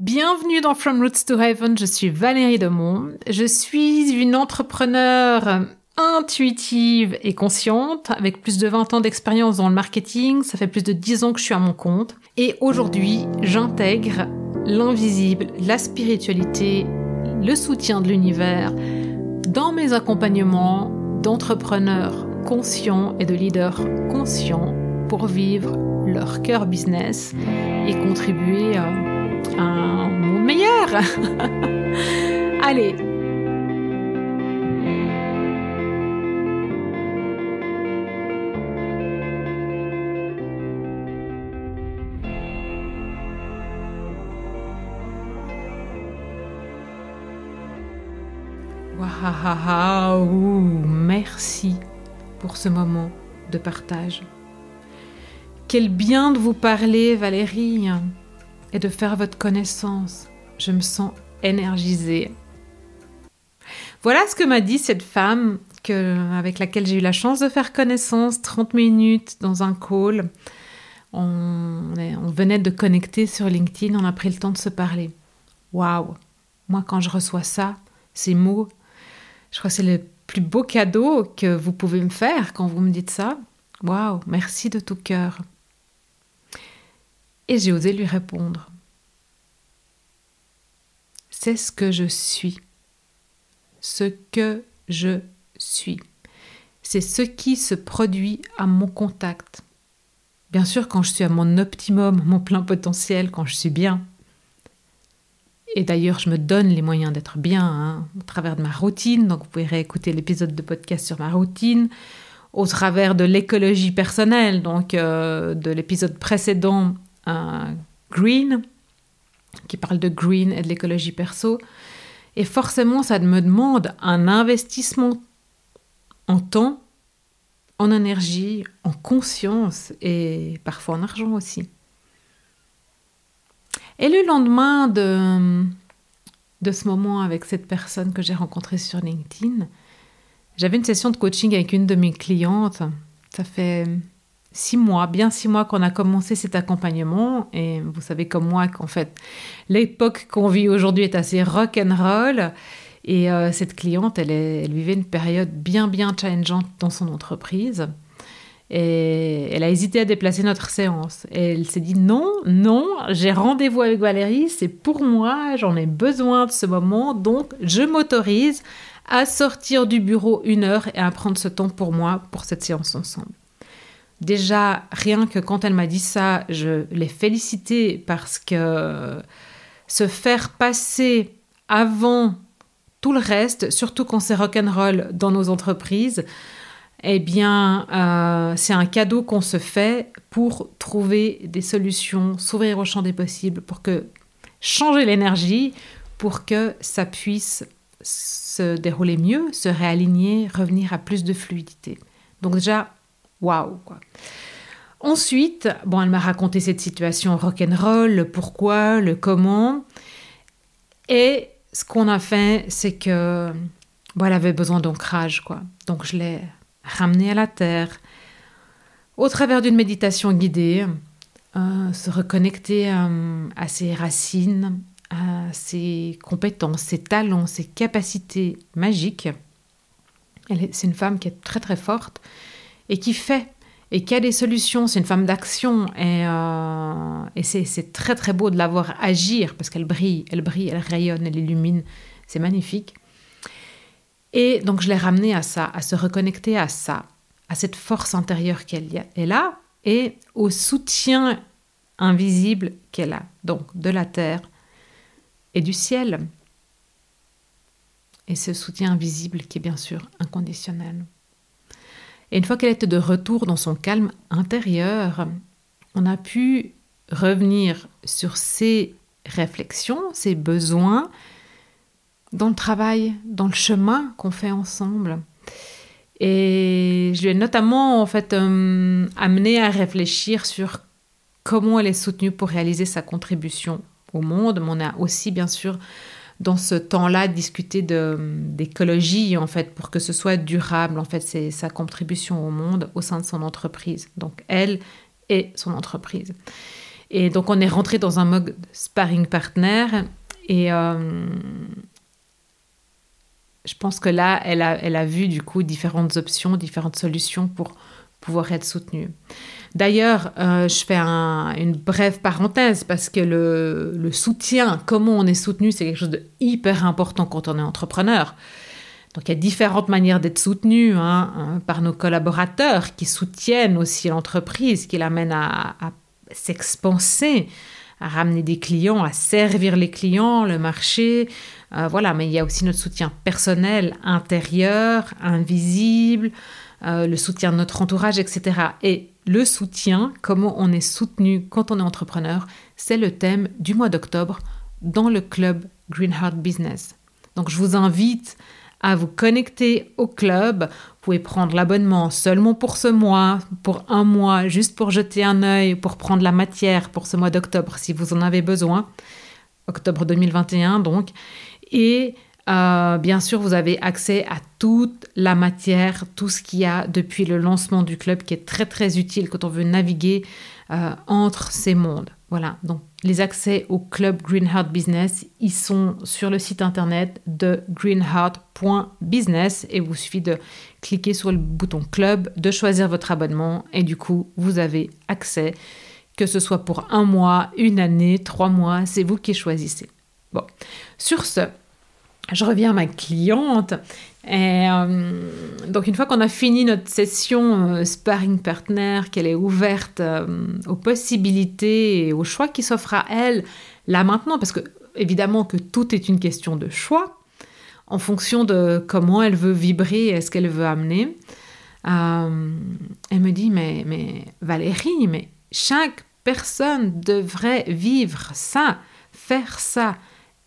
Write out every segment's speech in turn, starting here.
Bienvenue dans From Roots to Heaven, je suis Valérie Demont. Je suis une entrepreneure intuitive et consciente avec plus de 20 ans d'expérience dans le marketing. Ça fait plus de 10 ans que je suis à mon compte. Et aujourd'hui, j'intègre l'invisible, la spiritualité, le soutien de l'univers dans mes accompagnements d'entrepreneurs conscients et de leaders conscients pour vivre leur cœur business et contribuer à un monde meilleur. Allez. Waouh, merci pour ce moment de partage. Quel bien de vous parler, Valérie et de faire votre connaissance. Je me sens énergisée. Voilà ce que m'a dit cette femme que, avec laquelle j'ai eu la chance de faire connaissance 30 minutes dans un call. On, on venait de connecter sur LinkedIn, on a pris le temps de se parler. Waouh Moi, quand je reçois ça, ces mots, je crois que c'est le plus beau cadeau que vous pouvez me faire quand vous me dites ça. Waouh Merci de tout cœur. Et j'ai osé lui répondre. C'est ce que je suis. Ce que je suis. C'est ce qui se produit à mon contact. Bien sûr, quand je suis à mon optimum, mon plein potentiel, quand je suis bien. Et d'ailleurs, je me donne les moyens d'être bien hein, au travers de ma routine. Donc, vous pouvez réécouter l'épisode de podcast sur ma routine, au travers de l'écologie personnelle, donc euh, de l'épisode précédent green, qui parle de green et de l'écologie perso. Et forcément, ça me demande un investissement en temps, en énergie, en conscience et parfois en argent aussi. Et le lendemain de, de ce moment avec cette personne que j'ai rencontrée sur LinkedIn, j'avais une session de coaching avec une de mes clientes. Ça fait six mois, bien six mois qu'on a commencé cet accompagnement. Et vous savez comme moi qu'en fait, l'époque qu'on vit aujourd'hui est assez rock and roll. Et euh, cette cliente, elle, elle, vivait une période bien, bien challengeante dans son entreprise. Et elle a hésité à déplacer notre séance. Et elle s'est dit non, non, j'ai rendez-vous avec Valérie, c'est pour moi, j'en ai besoin de ce moment, donc je m'autorise à sortir du bureau une heure et à prendre ce temps pour moi, pour cette séance ensemble. Déjà, rien que quand elle m'a dit ça, je l'ai félicitée parce que se faire passer avant tout le reste, surtout quand c'est rock'n'roll dans nos entreprises, eh bien, euh, c'est un cadeau qu'on se fait pour trouver des solutions, s'ouvrir au champ des possibles, pour que changer l'énergie, pour que ça puisse se dérouler mieux, se réaligner, revenir à plus de fluidité. Donc déjà, waouh quoi. Ensuite, bon, elle m'a raconté cette situation rock'n'roll, le pourquoi, le comment. Et ce qu'on a fait, c'est que bon, elle avait besoin d'ancrage, quoi. Donc je l'ai ramenée à la terre au travers d'une méditation guidée, euh, se reconnecter euh, à ses racines, à ses compétences, ses talents, ses capacités magiques. C'est une femme qui est très très forte et qui fait et qui a des solutions. C'est une femme d'action et, euh, c'est très très beau de la voir agir parce qu'elle brille, elle brille, elle rayonne, elle illumine. C'est magnifique. Et donc je l'ai ramenée à ça, à se reconnecter à ça, à cette force intérieure qu'elle est là et au soutien invisible qu'elle a, donc de la terre et du ciel. Et ce soutien invisible qui est bien sûr inconditionnel. Et une fois qu'elle était de retour dans son calme intérieur, on a pu revenir sur ses réflexions, ses besoins, dans le travail, dans le chemin qu'on fait ensemble. Et je lui ai notamment en fait euh, amené à réfléchir sur comment elle est soutenue pour réaliser sa contribution au monde, mais on a aussi bien sûr dans ce temps-là discuter d'écologie en fait pour que ce soit durable en fait c'est sa contribution au monde au sein de son entreprise. Donc elle et son entreprise. Et donc on est rentré dans un mode sparring partner et euh, je pense que là, elle a, elle a vu du coup différentes options, différentes solutions pour pouvoir être soutenue. D'ailleurs, euh, je fais une brève parenthèse parce que le, soutien, comment on est soutenu, c'est quelque chose de hyper important quand on est entrepreneur. Donc il y a différentes manières d'être soutenu hein, hein, par nos collaborateurs qui soutiennent aussi l'entreprise, qui l'amènent à, à s'expanser, à ramener des clients, à servir les clients, le marché. Euh, voilà, mais il y a aussi notre soutien personnel, intérieur, invisible, euh, le soutien de notre entourage, etc. Et le soutien, comment on est soutenu quand on est entrepreneur, c'est le thème du mois d'octobre dans le club Green Heart Business. Donc je vous invite à vous connecter au club. Vous pouvez prendre l'abonnement seulement pour ce mois, pour un mois, juste pour jeter un œil, pour prendre la matière pour ce mois d'octobre si vous en avez besoin. Octobre 2021 donc. Et euh, bien sûr, vous avez accès à toute la matière, tout ce qu'il y a depuis le lancement du club qui est très très utile quand on veut naviguer euh, entre ces mondes. Voilà, donc les accès au club Greenheart Business, ils sont sur le site internet de greenheart.business et vous suffit de cliquer sur le bouton club, de choisir votre abonnement et du coup, vous avez accès, que ce soit pour un mois, une année, trois mois, c'est vous qui choisissez. Bon, sur ce, je reviens à ma cliente. Et, euh, donc une fois qu'on a fini notre session euh, sparring partner, qu'elle est ouverte euh, aux possibilités et aux choix qui s'offrent à elle, là maintenant, parce que évidemment que tout est une question de choix, en fonction de comment elle veut vibrer et ce qu'elle veut amener. elle me dit, mais, mais Valérie, mais chaque personne devrait vivre ça, faire ça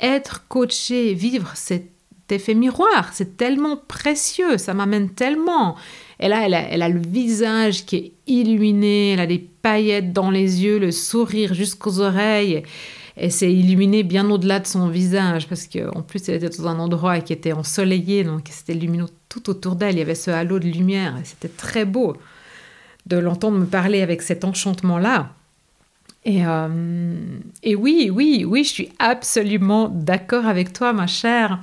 être coaché, vivre cet effet miroir, c'est tellement précieux, ça m'amène tellement. Et là, elle a, le visage qui est illuminé, elle a des paillettes dans les yeux, le sourire jusqu'aux oreilles. Et c'est illuminé bien au-delà de son visage, parce qu'en plus, elle était dans un endroit qui était ensoleillé, donc c'était lumineux tout autour d'elle. Il y avait ce halo de lumière, et c'était très beau de l'entendre me parler avec cet enchantement-là. Et, euh, et, oui, oui, oui, je suis absolument d'accord avec toi, ma chère.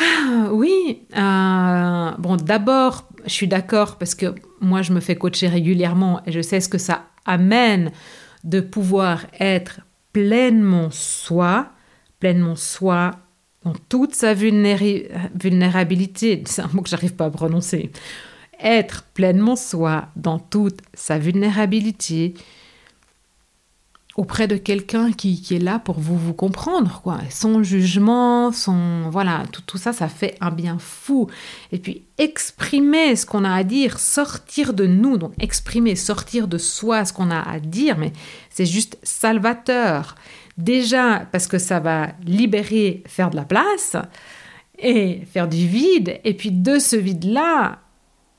Ah, oui, euh, bon, d'abord, je suis d'accord parce que moi, je me fais coacher régulièrement et je sais ce que ça amène de pouvoir être pleinement soi, pleinement soi dans toute sa vulnérabilité. C'est un mot que j'arrive pas à prononcer. Être pleinement soi dans toute sa vulnérabilité, auprès de quelqu'un qui, est là pour vous vous comprendre quoi. Son jugement son voilà tout, tout ça ça fait un bien fou. Et puis exprimer ce qu'on a à dire sortir de nous donc exprimer sortir de soi ce qu'on a à dire mais c'est juste salvateur. Déjà parce que ça va libérer faire de la place et faire du vide. Et puis de ce vide là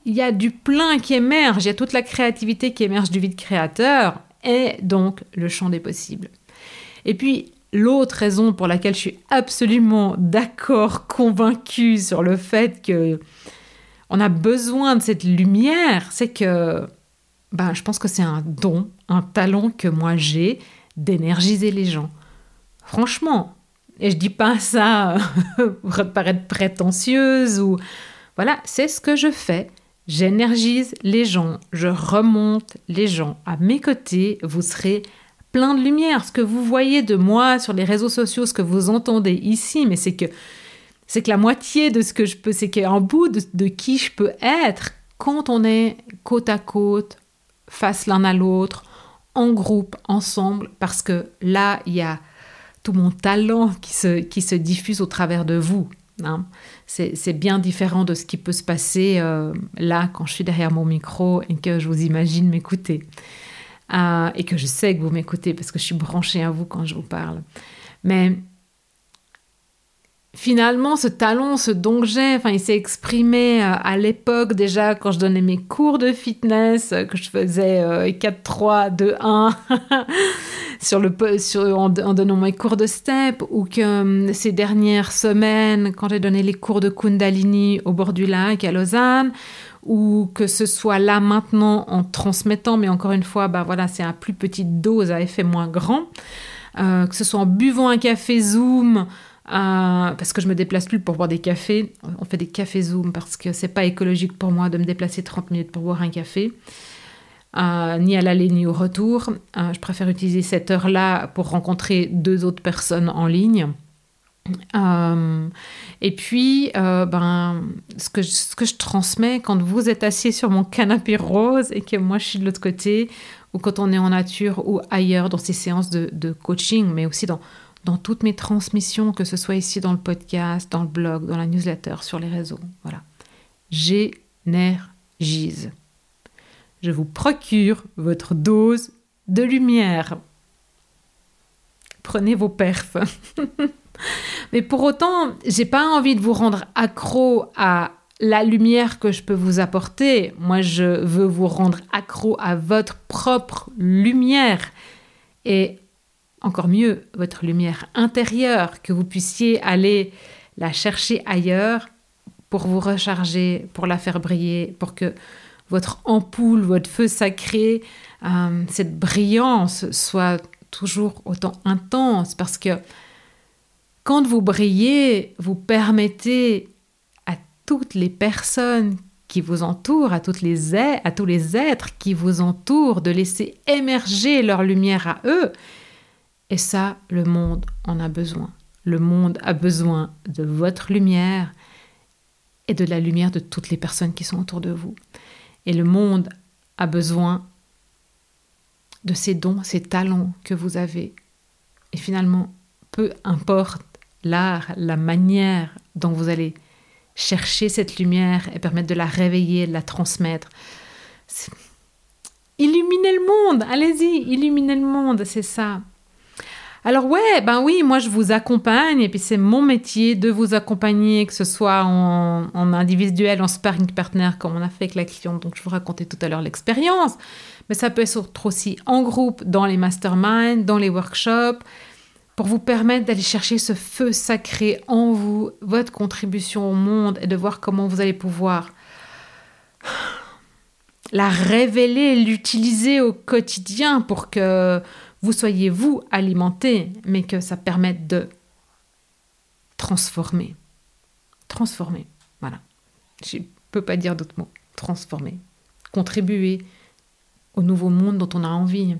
il y a du plein qui émerge. Il y a toute la créativité qui émerge du vide créateur est donc le champ des possibles. Et puis, l'autre raison pour laquelle je suis absolument d'accord, convaincue sur le fait que on a besoin de cette lumière, c'est que ben, je pense que c'est un don, un talent que moi j'ai d'énergiser les gens. Franchement, et je dis pas ça pour paraître prétentieuse ou voilà, c'est ce que je fais. J'énergise les gens, je remonte les gens à mes côtés, vous serez plein de lumière. Ce que vous voyez de moi sur les réseaux sociaux, ce que vous entendez ici, mais c'est que c'est que la moitié de ce que je peux, c'est qu'un bout de, qui je peux être quand on est côte à côte, face l'un à l'autre, en groupe, ensemble, parce que là, il y a tout mon talent qui se diffuse au travers de vous. Hein. C'est bien différent de ce qui peut se passer euh, là quand je suis derrière mon micro et que je vous imagine m'écouter. Euh, et que je sais que vous m'écoutez parce que je suis branchée à vous quand je vous parle. Mais finalement, ce talent, ce don que j'ai, enfin, il s'est exprimé euh, à l'époque déjà quand je donnais mes cours de fitness, euh, que je faisais 4, 3, 2, 1 sur le, sur, en, donnant mes cours de step, ou que euh, ces dernières semaines, quand j'ai donné les cours de Kundalini au bord du lac à Lausanne, ou que ce soit là maintenant en transmettant, mais encore une fois, bah voilà, c'est à plus petite dose, à effet moins grand, que ce soit en buvant un café Zoom, euh, parce que je me déplace plus pour boire des cafés. On fait des cafés Zoom parce que c'est pas écologique pour moi de me déplacer 30 minutes pour boire un café. Euh, ni à l'aller ni au retour. Euh, je préfère utiliser cette heure-là pour rencontrer deux autres personnes en ligne. et puis, ben, ce, que je, ce que je transmets quand vous êtes assis sur mon canapé rose et que moi je suis de l'autre côté, ou quand on est en nature ou ailleurs dans ces séances de coaching, mais aussi dans, dans toutes mes transmissions, que ce soit ici dans le podcast, dans le blog, dans la newsletter, sur les réseaux. Voilà. J'énergise. Je vous procure votre dose de lumière. Prenez vos perfs. Mais pour autant, j'ai pas envie de vous rendre accro à la lumière que je peux vous apporter. Moi, je veux vous rendre accro à votre propre lumière. Et encore mieux, votre lumière intérieure, que vous puissiez aller la chercher ailleurs pour vous recharger, pour la faire briller, pour que votre ampoule, votre feu sacré, euh, cette brillance soit toujours autant intense, parce que quand vous brillez, vous permettez à toutes les personnes qui vous entourent, à, toutes les, à tous les êtres qui vous entourent, de laisser émerger leur lumière à eux et ça, le monde en a besoin. Le monde a besoin de votre lumière et de la lumière de toutes les personnes qui sont autour de vous. Et le monde a besoin de ces dons, ces talents que vous avez. Et finalement, peu importe l'art, la manière dont vous allez chercher cette lumière et permettre de la réveiller, de la transmettre. Illuminez le monde, allez-y, illuminez le monde, c'est ça. Alors ouais, ben oui, moi je vous accompagne et puis c'est mon métier de vous accompagner, que ce soit en, individuel, en sparring partner comme on a fait avec la cliente, donc je vous racontais tout à l'heure l'expérience, mais ça peut être aussi en groupe, dans les masterminds, dans les workshops, pour vous permettre d'aller chercher ce feu sacré en vous, votre contribution au monde et de voir comment vous allez pouvoir la révéler, l'utiliser au quotidien pour que vous soyez vous alimenté, mais que ça permette de transformer. Transformer, voilà. Je ne peux pas dire d'autres mots. Transformer. Contribuer au nouveau monde dont on a envie.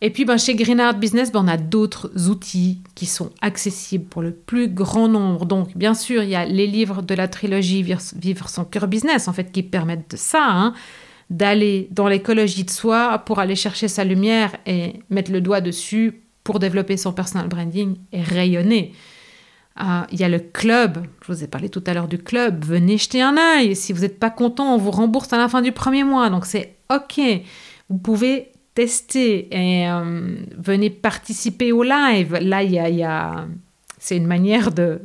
Et puis ben, chez Greenard Business, ben, on a d'autres outils qui sont accessibles pour le plus grand nombre. Donc bien sûr, il y a les livres de la trilogie Vivre son cœur business, en fait, qui permettent de ça. Hein d'aller dans l'écologie de soi pour aller chercher sa lumière et mettre le doigt dessus pour développer son personal branding et rayonner. Euh, il y a le club, je vous ai parlé tout à l'heure du club, venez jeter un œil. Si vous n'êtes pas content, on vous rembourse à la fin du premier mois, donc c'est OK. Vous pouvez tester et euh, venez participer au live. Là, y a, c'est une manière de,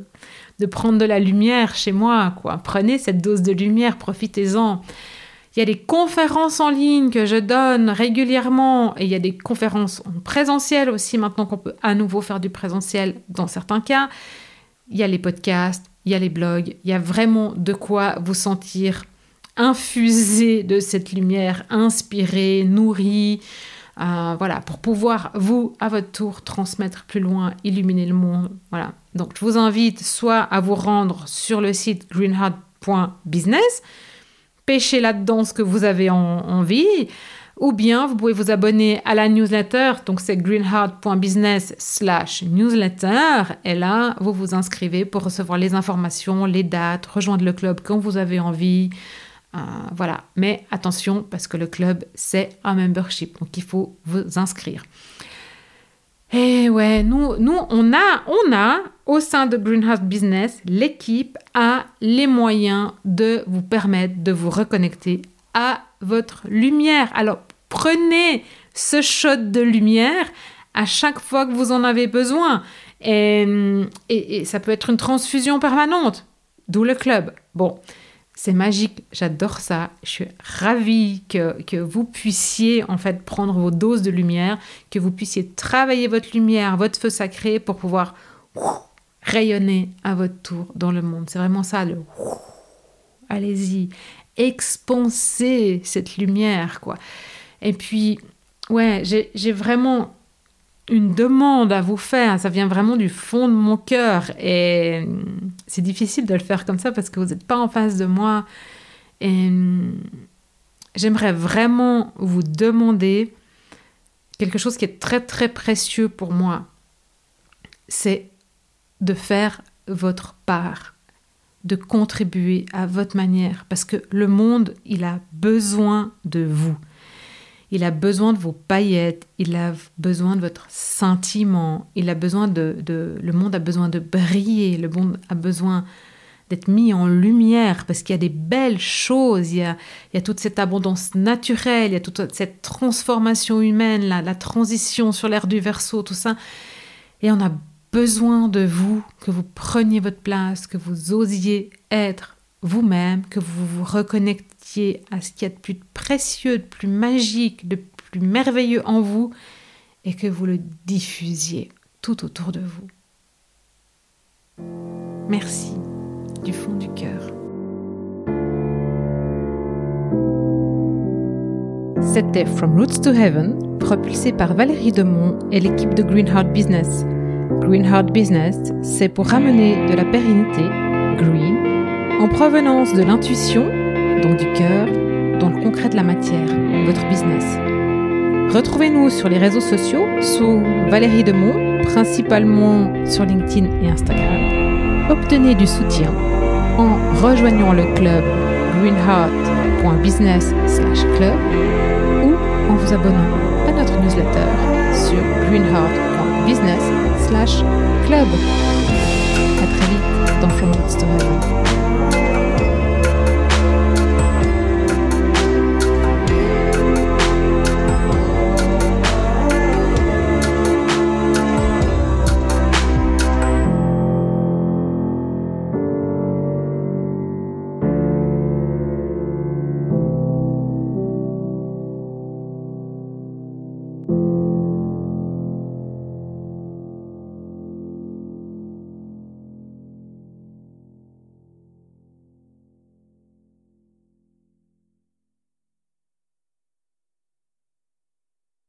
de prendre de la lumière chez moi. Quoi. Prenez cette dose de lumière, profitez-en. Il y a des conférences en ligne que je donne régulièrement et il y a des conférences en présentiel aussi maintenant qu'on peut à nouveau faire du présentiel dans certains cas. Il y a les podcasts, il y a les blogs, il y a vraiment de quoi vous sentir infusé de cette lumière, inspiré, nourri. Euh, voilà, pour pouvoir vous, à votre tour, transmettre plus loin, illuminer le monde. Voilà. Donc, je vous invite soit à vous rendre sur le site greenheart.business, pêcher là-dedans ce que vous avez envie. Ou bien vous pouvez vous abonner à la newsletter, donc c'est greenheart.business slash newsletter. Et là, vous vous inscrivez pour recevoir les informations, les dates, rejoindre le club quand vous avez envie. Euh, voilà, mais attention parce que le club c'est un membership, donc il faut vous inscrire. Et ouais, nous, nous on, a, on a au sein de Greenhouse Business, l'équipe a les moyens de vous permettre de vous reconnecter à votre lumière. Alors prenez ce shot de lumière à chaque fois que vous en avez besoin. Et, et, ça peut être une transfusion permanente, d'où le club. Bon, c'est magique, j'adore ça. Je suis ravie que, que, vous puissiez en fait prendre vos doses de lumière, que vous puissiez travailler votre lumière, votre feu sacré pour pouvoir rayonner à votre tour dans le monde. C'est vraiment ça, le allez-y, expansez cette lumière, quoi. Et puis, ouais, j'ai vraiment une demande à vous faire. Ça vient vraiment du fond de mon cœur. Et c'est difficile de le faire comme ça parce que vous n'êtes pas en face de moi. Et j'aimerais vraiment vous demander quelque chose qui est très très précieux pour moi. C'est de faire votre part, de contribuer à votre manière. Parce que le monde, il a besoin de vous. Il a besoin de vos paillettes, il a besoin de votre sentiment, il a besoin de, le monde a besoin de briller, le monde a besoin d'être mis en lumière parce qu'il y a des belles choses, il y a, il y a toute cette abondance naturelle, il y a toute cette transformation humaine, la, la transition sur l'ère du verso, tout ça. Et on a besoin de vous, que vous preniez votre place, que vous osiez être vous-même, que vous vous reconnectiez à ce qu'il y a de plus précieux, de plus magique, de plus merveilleux en vous, et que vous le diffusiez tout autour de vous. Merci du fond du cœur. C'était From Roots to Heaven, propulsé par Valérie Demont et l'équipe de Greenheart Business. Greenheart Business, c'est pour ramener de la pérennité, green, en provenance de l'intuition, donc du cœur, dans le concret de la matière, votre business. Retrouvez-nous sur les réseaux sociaux sous Valérie Demont, principalement sur LinkedIn et Instagram. Obtenez du soutien en rejoignant le club greenheart.business/club ou en vous abonnant à notre newsletter sur greenheart.business/club. À très vite dans From Story.